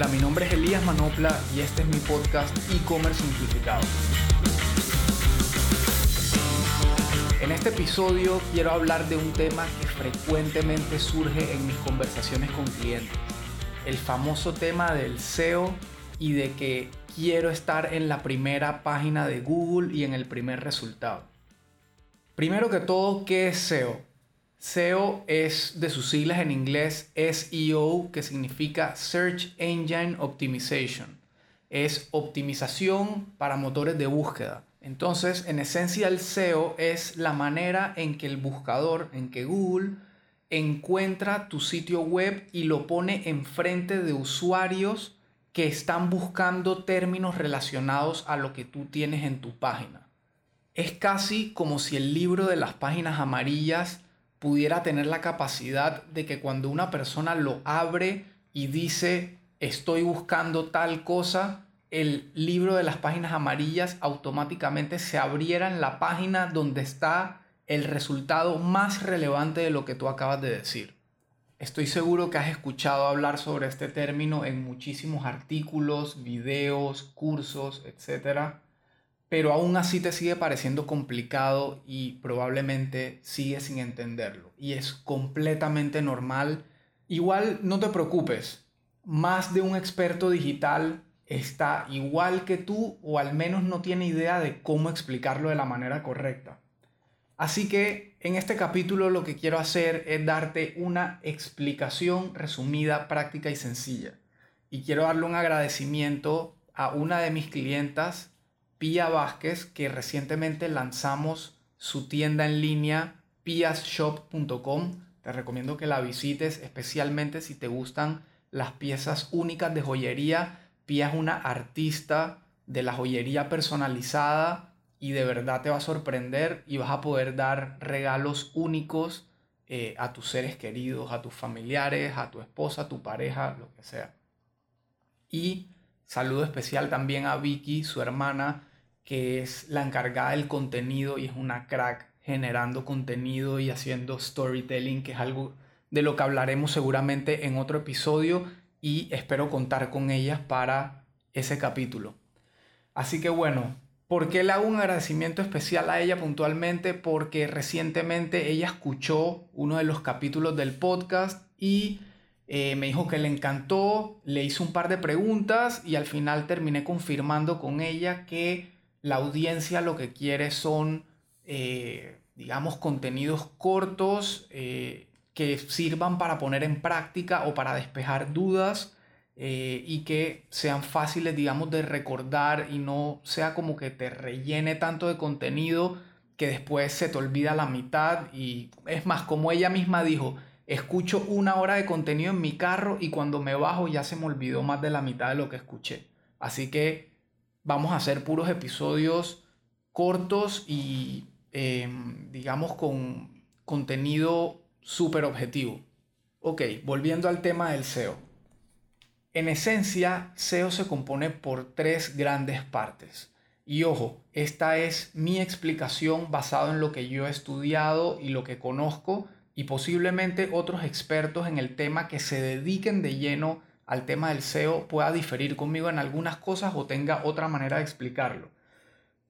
Hola, mi nombre es Elías Manopla y este es mi podcast e-commerce simplificado. En este episodio quiero hablar de un tema que frecuentemente surge en mis conversaciones con clientes. El famoso tema del SEO y de que quiero estar en la primera página de Google y en el primer resultado. Primero que todo, ¿qué es SEO? SEO es de sus siglas en inglés SEO, que significa Search Engine Optimization. Es optimización para motores de búsqueda. Entonces, en esencia, el SEO es la manera en que el buscador, en que Google encuentra tu sitio web y lo pone enfrente de usuarios que están buscando términos relacionados a lo que tú tienes en tu página. Es casi como si el libro de las páginas amarillas pudiera tener la capacidad de que cuando una persona lo abre y dice estoy buscando tal cosa, el libro de las páginas amarillas automáticamente se abriera en la página donde está el resultado más relevante de lo que tú acabas de decir. Estoy seguro que has escuchado hablar sobre este término en muchísimos artículos, videos, cursos, etc pero aún así te sigue pareciendo complicado y probablemente sigues sin entenderlo. Y es completamente normal. Igual no te preocupes, más de un experto digital está igual que tú o al menos no tiene idea de cómo explicarlo de la manera correcta. Así que en este capítulo lo que quiero hacer es darte una explicación resumida, práctica y sencilla. Y quiero darle un agradecimiento a una de mis clientas Pia Vázquez, que recientemente lanzamos su tienda en línea piasshop.com. Te recomiendo que la visites, especialmente si te gustan las piezas únicas de joyería. Pia es una artista de la joyería personalizada y de verdad te va a sorprender y vas a poder dar regalos únicos eh, a tus seres queridos, a tus familiares, a tu esposa, a tu pareja, lo que sea. Y saludo especial también a Vicky, su hermana, que es la encargada del contenido y es una crack generando contenido y haciendo storytelling, que es algo de lo que hablaremos seguramente en otro episodio y espero contar con ellas para ese capítulo. Así que bueno, ¿por qué le hago un agradecimiento especial a ella puntualmente? Porque recientemente ella escuchó uno de los capítulos del podcast y eh, me dijo que le encantó, le hice un par de preguntas y al final terminé confirmando con ella que la audiencia lo que quiere son, eh, digamos, contenidos cortos eh, que sirvan para poner en práctica o para despejar dudas eh, y que sean fáciles, digamos, de recordar y no sea como que te rellene tanto de contenido que después se te olvida la mitad y es más, como ella misma dijo, escucho una hora de contenido en mi carro y cuando me bajo ya se me olvidó más de la mitad de lo que escuché. Así que vamos a hacer puros episodios cortos y em, digamos con contenido súper objetivo. Ok, volviendo al tema del SEO. En esencia, SEO se compone por tres grandes partes. Y ojo, esta es mi explicación basada en lo que yo he estudiado y lo que conozco y posiblemente otros expertos en el tema que se dediquen de lleno al tema del SEO pueda diferir conmigo en algunas cosas o tenga otra manera de explicarlo.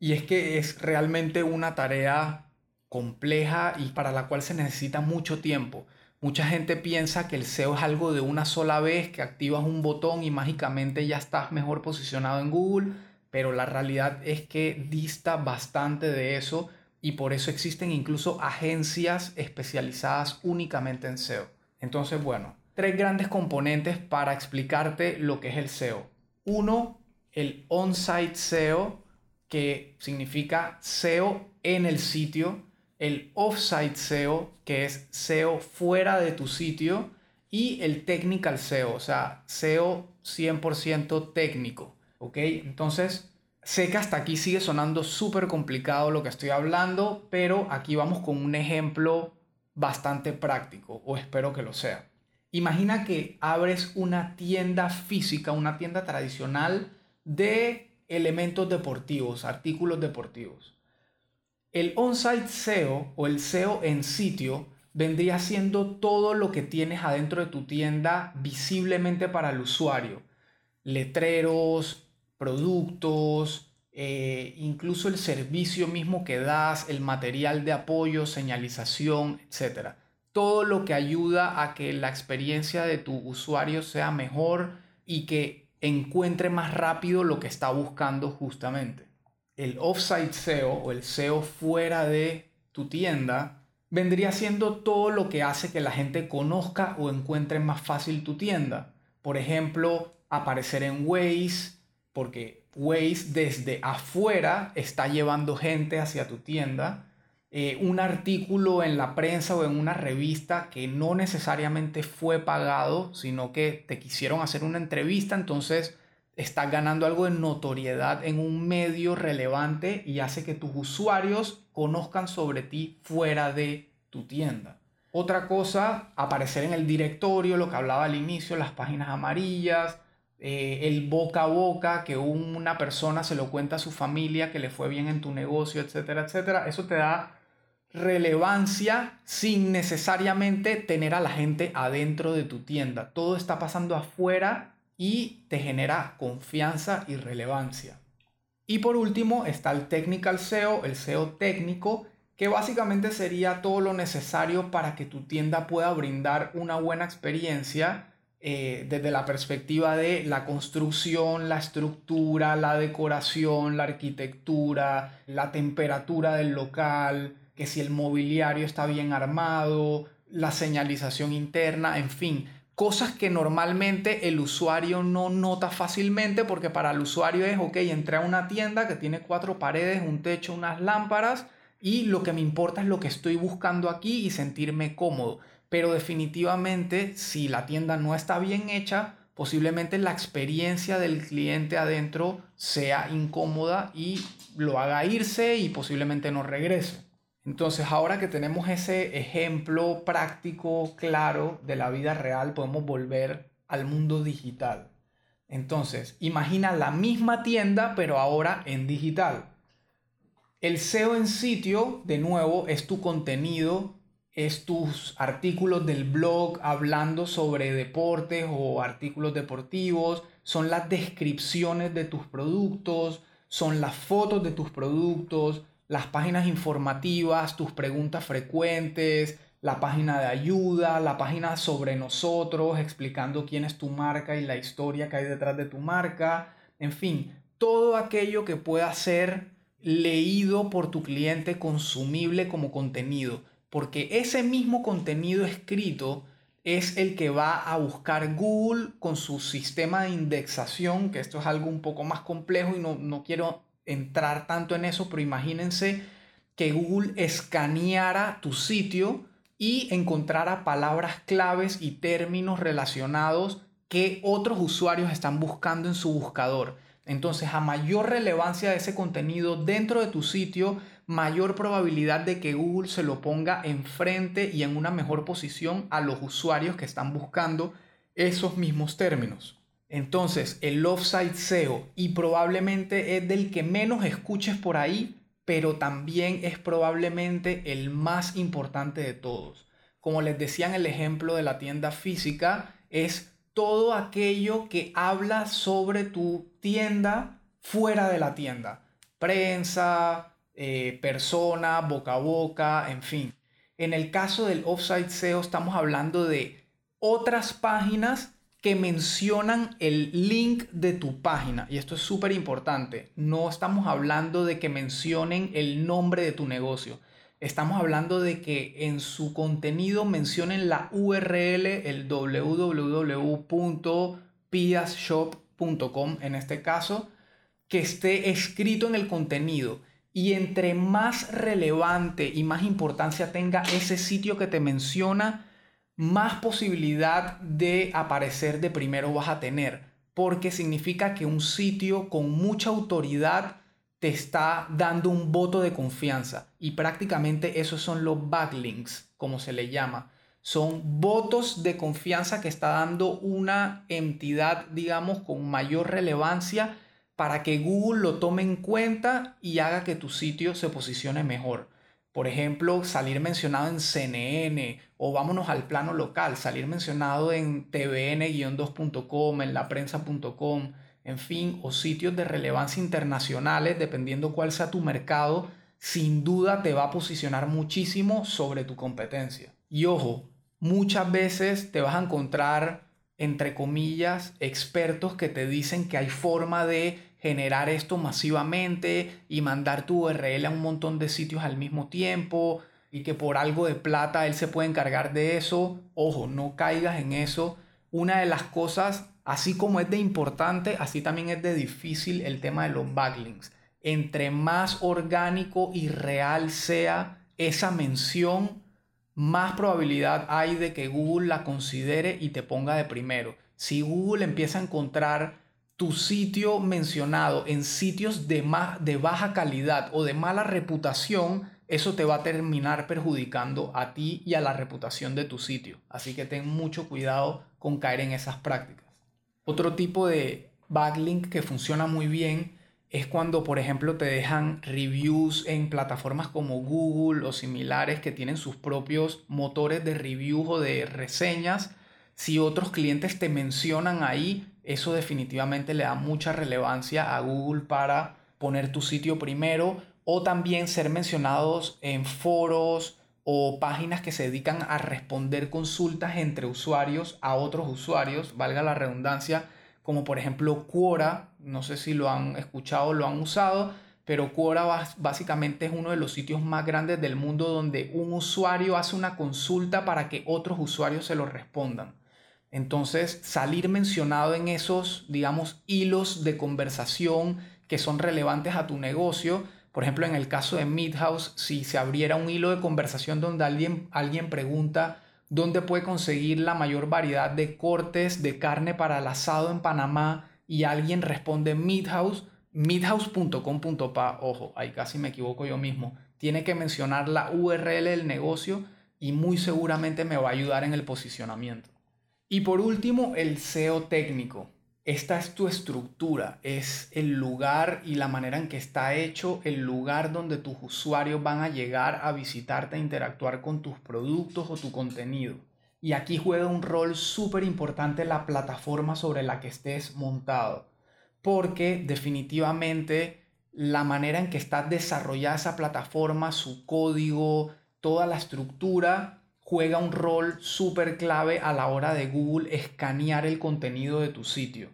Y es que es realmente una tarea compleja y para la cual se necesita mucho tiempo. Mucha gente piensa que el SEO es algo de una sola vez, que activas un botón y mágicamente ya estás mejor posicionado en Google, pero la realidad es que dista bastante de eso y por eso existen incluso agencias especializadas únicamente en SEO. Entonces, bueno, tres grandes componentes para explicarte lo que es el SEO. Uno, el on-site SEO, que significa SEO en el sitio. El off-site SEO, que es SEO fuera de tu sitio. Y el technical SEO, o sea, SEO 100% técnico. ¿Ok? Entonces, sé que hasta aquí sigue sonando súper complicado lo que estoy hablando, pero aquí vamos con un ejemplo bastante práctico, o espero que lo sea. Imagina que abres una tienda física, una tienda tradicional de elementos deportivos, artículos deportivos. El on-site SEO o el SEO en sitio vendría siendo todo lo que tienes adentro de tu tienda visiblemente para el usuario. letreros, productos, eh, incluso el servicio mismo que das, el material de apoyo, señalización, etc. Todo lo que ayuda a que la experiencia de tu usuario sea mejor y que encuentre más rápido lo que está buscando justamente. El offsite SEO o el SEO fuera de tu tienda vendría siendo todo lo que hace que la gente conozca o encuentre más fácil tu tienda. Por ejemplo, aparecer en Waze, porque Waze desde afuera está llevando gente hacia tu tienda. Eh, un artículo en la prensa o en una revista que no necesariamente fue pagado, sino que te quisieron hacer una entrevista, entonces estás ganando algo de notoriedad en un medio relevante y hace que tus usuarios conozcan sobre ti fuera de tu tienda. Otra cosa, aparecer en el directorio, lo que hablaba al inicio, las páginas amarillas, eh, el boca a boca, que una persona se lo cuenta a su familia, que le fue bien en tu negocio, etcétera, etcétera. Eso te da relevancia sin necesariamente tener a la gente adentro de tu tienda. Todo está pasando afuera y te genera confianza y relevancia. Y por último está el Technical SEO, el SEO técnico, que básicamente sería todo lo necesario para que tu tienda pueda brindar una buena experiencia eh, desde la perspectiva de la construcción, la estructura, la decoración, la arquitectura, la temperatura del local, que si el mobiliario está bien armado, la señalización interna, en fin, cosas que normalmente el usuario no nota fácilmente porque para el usuario es, ok, entré a una tienda que tiene cuatro paredes, un techo, unas lámparas y lo que me importa es lo que estoy buscando aquí y sentirme cómodo pero definitivamente si la tienda no está bien hecha, posiblemente la experiencia del cliente adentro sea incómoda y lo haga irse y posiblemente no regrese. Entonces ahora que tenemos ese ejemplo práctico, claro de la vida real, podemos volver al mundo digital. Entonces, imagina la misma tienda, pero ahora en digital. El SEO en sitio, de nuevo, es tu contenido es tus artículos del blog hablando sobre deportes o artículos deportivos, son las descripciones de tus productos, son las fotos de tus productos, las páginas informativas, tus preguntas frecuentes, la página de ayuda, la página sobre nosotros, explicando quién es tu marca y la historia que hay detrás de tu marca, en fin, todo aquello que pueda ser leído por tu cliente consumible como contenido porque ese mismo contenido escrito es el que va a buscar Google con su sistema de indexación, que esto es algo un poco más complejo y no, quiero entrar tanto en eso, pero imagínense que Google escaneara tu sitio y encontrara palabras claves y términos relacionados que otros usuarios están buscando en su buscador. Entonces, a mayor relevancia de ese contenido dentro de tu sitio, mayor probabilidad de que Google se lo ponga enfrente y en una mejor posición a los usuarios que están buscando esos mismos términos. Entonces, el offsite SEO y probablemente es del que menos escuches por ahí, pero también es probablemente el más importante de todos. Como les decía en el ejemplo de la tienda física, es todo aquello que habla sobre tu tienda fuera de la tienda. Prensa, eh, persona, boca a boca, en fin. En el caso del offsite SEO estamos hablando de otras páginas que mencionan el link de tu página. Y esto es súper importante. No estamos hablando de que mencionen el nombre de tu negocio. Estamos hablando de que en su contenido mencionen la URL, el www.piasshop.com en este caso, que esté escrito en el contenido. Y entre más relevante y más importancia tenga ese sitio que te menciona, más posibilidad de aparecer de primero vas a tener. Porque significa que un sitio con mucha autoridad te está dando un voto de confianza. Y prácticamente esos son los backlinks, como se le llama. Son votos de confianza que está dando una entidad, digamos, con mayor relevancia para que Google lo tome en cuenta y haga que tu sitio se posicione mejor. Por ejemplo, salir mencionado en CNN o vámonos al plano local, salir mencionado en tvn-2.com, en laprensa.com, en fin, o sitios de relevancia internacionales, dependiendo cuál sea tu mercado, sin duda te va a posicionar muchísimo sobre tu competencia. Y ojo, muchas veces te vas a encontrar, entre comillas, expertos que te dicen que hay forma de generar esto masivamente y mandar tu URL a un montón de sitios al mismo tiempo y que por algo de plata él se puede encargar de eso. Ojo, no caigas en eso. Una de las cosas, así como es de importante, así también es de difícil el tema de los backlinks. Entre más orgánico y real sea esa mención, más probabilidad hay de que Google la considere y te ponga de primero. Si Google empieza a encontrar tu sitio mencionado en sitios de, de baja calidad o de mala reputación, eso te va a terminar perjudicando a ti y a la reputación de tu sitio. Así que ten mucho cuidado con caer en esas prácticas. Otro tipo de backlink que funciona muy bien es cuando, por ejemplo, te dejan reviews en plataformas como Google o similares que tienen sus propios motores de reviews o de reseñas. Si otros clientes te mencionan ahí, eso definitivamente le da mucha relevancia a Google para poner tu sitio primero o también ser mencionados en foros o páginas que se dedican a responder consultas entre usuarios a otros usuarios, valga la redundancia, como por ejemplo Quora, no sé si lo han escuchado o lo han usado, pero Quora básicamente es uno de los sitios más grandes del mundo donde un usuario hace una consulta para que otros usuarios se lo respondan. Entonces, salir mencionado en esos, digamos, hilos de conversación que son relevantes a tu negocio. Por ejemplo, en el caso de Midhouse, si se abriera un hilo de conversación donde alguien, alguien pregunta dónde puede conseguir la mayor variedad de cortes de carne para el asado en Panamá y alguien responde Midhouse, midhouse.com.pa, ojo, ahí casi me equivoco yo mismo, tiene que mencionar la URL del negocio y muy seguramente me va a ayudar en el posicionamiento. Y por último, el SEO técnico. Esta es tu estructura, es el lugar y la manera en que está hecho, el lugar donde tus usuarios van a llegar a visitarte, a interactuar con tus productos o tu contenido. Y aquí juega un rol súper importante la plataforma sobre la que estés montado, porque definitivamente la manera en que está desarrollada esa plataforma, su código, toda la estructura, juega un rol súper clave a la hora de Google escanear el contenido de tu sitio.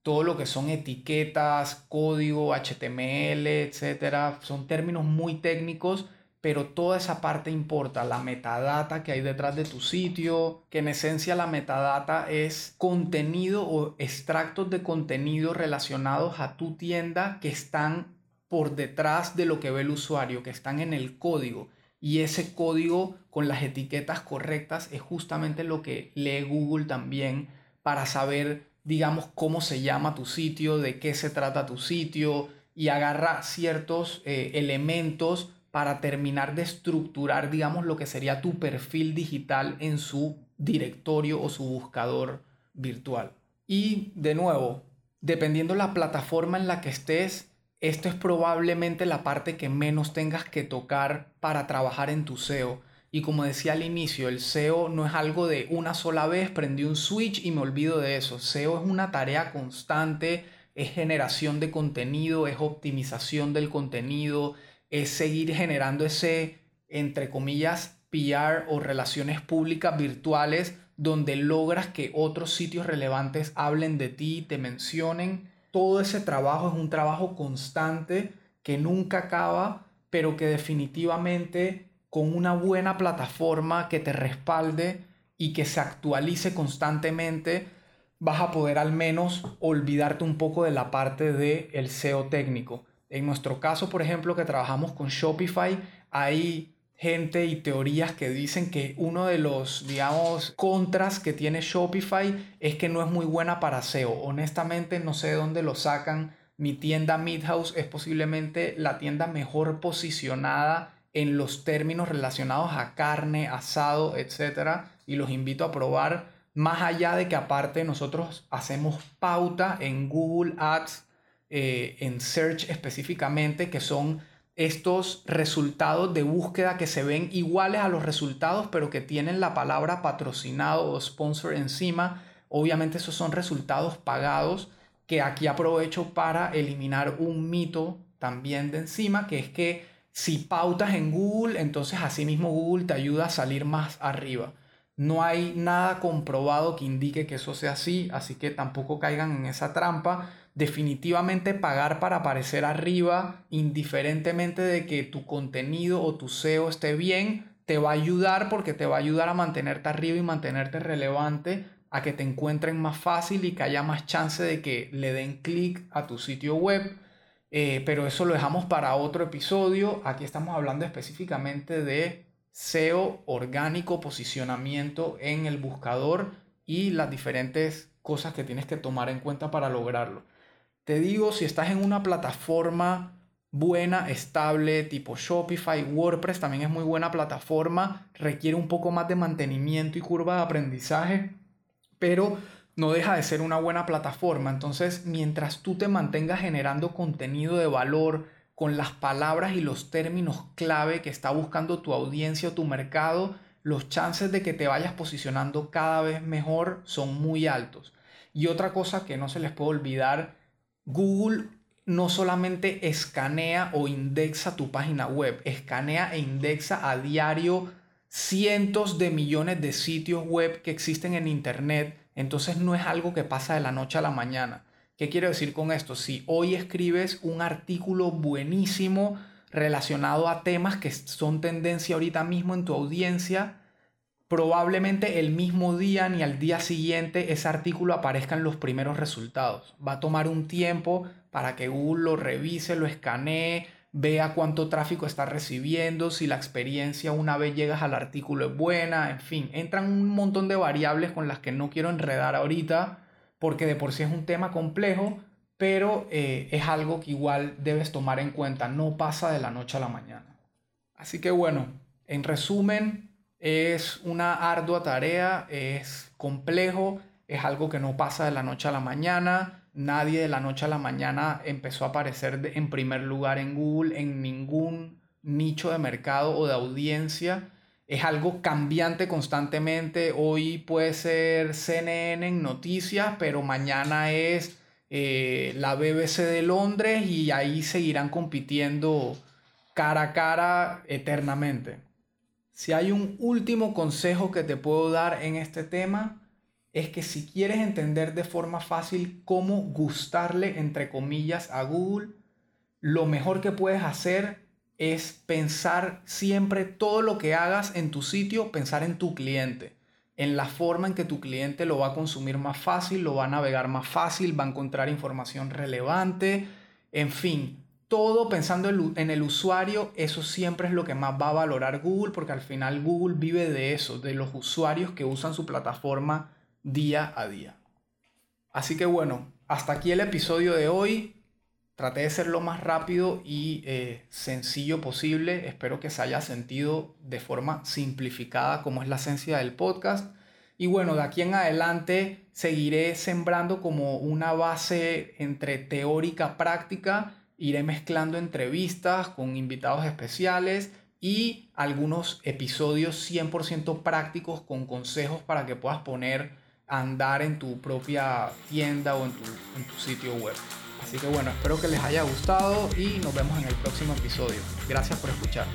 Todo lo que son etiquetas, código, HTML, etcétera, son términos muy técnicos, pero toda esa parte importa, la metadata que hay detrás de tu sitio, que en esencia la metadata es contenido o extractos de contenido relacionados a tu tienda que están por detrás de lo que ve el usuario, que están en el código y ese código con las etiquetas correctas es justamente lo que lee Google también para saber, digamos, cómo se llama tu sitio, de qué se trata tu sitio y agarra ciertos eh, elementos para terminar de estructurar, digamos, lo que sería tu perfil digital en su directorio o su buscador virtual. Y de nuevo, dependiendo la plataforma en la que estés, esto es probablemente la parte que menos tengas que tocar para trabajar en tu SEO. Y como decía al inicio, el SEO no es algo de una sola vez, prendí un switch y me olvido de eso. SEO es una tarea constante, es generación de contenido, es optimización del contenido, es seguir generando ese, entre comillas, PR o relaciones públicas virtuales donde logras que otros sitios relevantes hablen de ti, te mencionen todo ese trabajo es un trabajo constante que nunca acaba, pero que definitivamente con una buena plataforma que te respalde y que se actualice constantemente, vas a poder al menos olvidarte un poco de la parte del el SEO técnico. En nuestro caso, por ejemplo, que trabajamos con Shopify, hay gente y teorías que dicen que uno de los, digamos, contras que tiene Shopify es que no es muy buena para SEO. Honestamente, no sé de dónde lo sacan. Mi tienda Midhouse es posiblemente la tienda mejor posicionada en los términos relacionados a carne, asado, etc. Y los invito a probar. Más allá de que aparte nosotros hacemos pauta en Google Ads, eh, en Search específicamente, que son estos resultados de búsqueda que se ven iguales a los resultados, pero que tienen la palabra patrocinado o sponsor encima. Obviamente esos son resultados pagados que aquí aprovecho para eliminar un mito también de encima, que es que si pautas en Google, entonces asimismo Google te ayuda a salir más arriba. No hay nada comprobado que indique que eso sea así, así que tampoco caigan en esa trampa. Definitivamente pagar para aparecer arriba, indiferentemente de que tu contenido o tu SEO esté bien, te va a ayudar porque te va a ayudar a mantenerte arriba y mantenerte relevante, a que te encuentren más fácil y que haya más chance de que le den clic a tu sitio web. Eh, pero eso lo dejamos para otro episodio. Aquí estamos hablando específicamente de SEO orgánico, posicionamiento en el buscador y las diferentes cosas que tienes que tomar en cuenta para lograrlo. Te digo, si estás en una plataforma buena, estable, tipo Shopify, WordPress también es muy buena plataforma, requiere un poco más de mantenimiento y curva de aprendizaje, pero no deja de ser una buena plataforma. Entonces, mientras tú te mantengas generando contenido de valor, con las palabras y los términos clave que está buscando tu audiencia o tu mercado, los chances de que te vayas posicionando cada vez mejor son muy altos. Y otra cosa que no se les puede olvidar, Google no solamente escanea o indexa tu página web, escanea e indexa a diario cientos de millones de sitios web que existen en Internet. Entonces no es algo que pasa de la noche a la mañana. ¿Qué quiero decir con esto? Si hoy escribes un artículo buenísimo relacionado a temas que son tendencia ahorita mismo en tu audiencia, probablemente el mismo día ni al día siguiente ese artículo aparezca en los primeros resultados. Va a tomar un tiempo para que Google lo revise, lo escanee, vea cuánto tráfico está recibiendo, si la experiencia una vez llegas al artículo es buena, en fin, entran un montón de variables con las que no quiero enredar ahorita porque de por sí es un tema complejo, pero eh, es algo que igual debes tomar en cuenta, no pasa de la noche a la mañana. Así que bueno, en resumen, es una ardua tarea, es complejo, es algo que no pasa de la noche a la mañana, nadie de la noche a la mañana empezó a aparecer en primer lugar en Google, en ningún nicho de mercado o de audiencia es algo cambiante constantemente. Hoy puede ser CNN en noticias, pero mañana es eh, la BBC de Londres y ahí seguirán compitiendo cara a cara eternamente. Si hay un último consejo que te puedo dar en este tema, es que si quieres entender de forma fácil cómo gustarle, entre comillas, a Google, lo mejor que puedes hacer es pensar siempre todo lo que hagas en tu sitio, pensar en tu cliente, en la forma en que tu cliente lo va a consumir más fácil, lo va a navegar más fácil, va a encontrar información relevante, en fin, todo pensando en el usuario, eso siempre es lo que más va a valorar Google, porque al final Google vive de eso, de los usuarios que usan su plataforma día a día. Así que bueno, hasta aquí el episodio de hoy. Traté de ser lo más rápido y eh, sencillo posible. Espero que se haya sentido de forma simplificada como es la esencia del podcast. Y bueno, de aquí en adelante seguiré sembrando como una base entre teórica práctica. Iré mezclando entrevistas con invitados especiales y algunos episodios 100% prácticos con consejos para que puedas poner a andar en tu propia tienda o en tu, en tu sitio web. Así que bueno, espero que les haya gustado y nos vemos en el próximo episodio. Gracias por escuchar.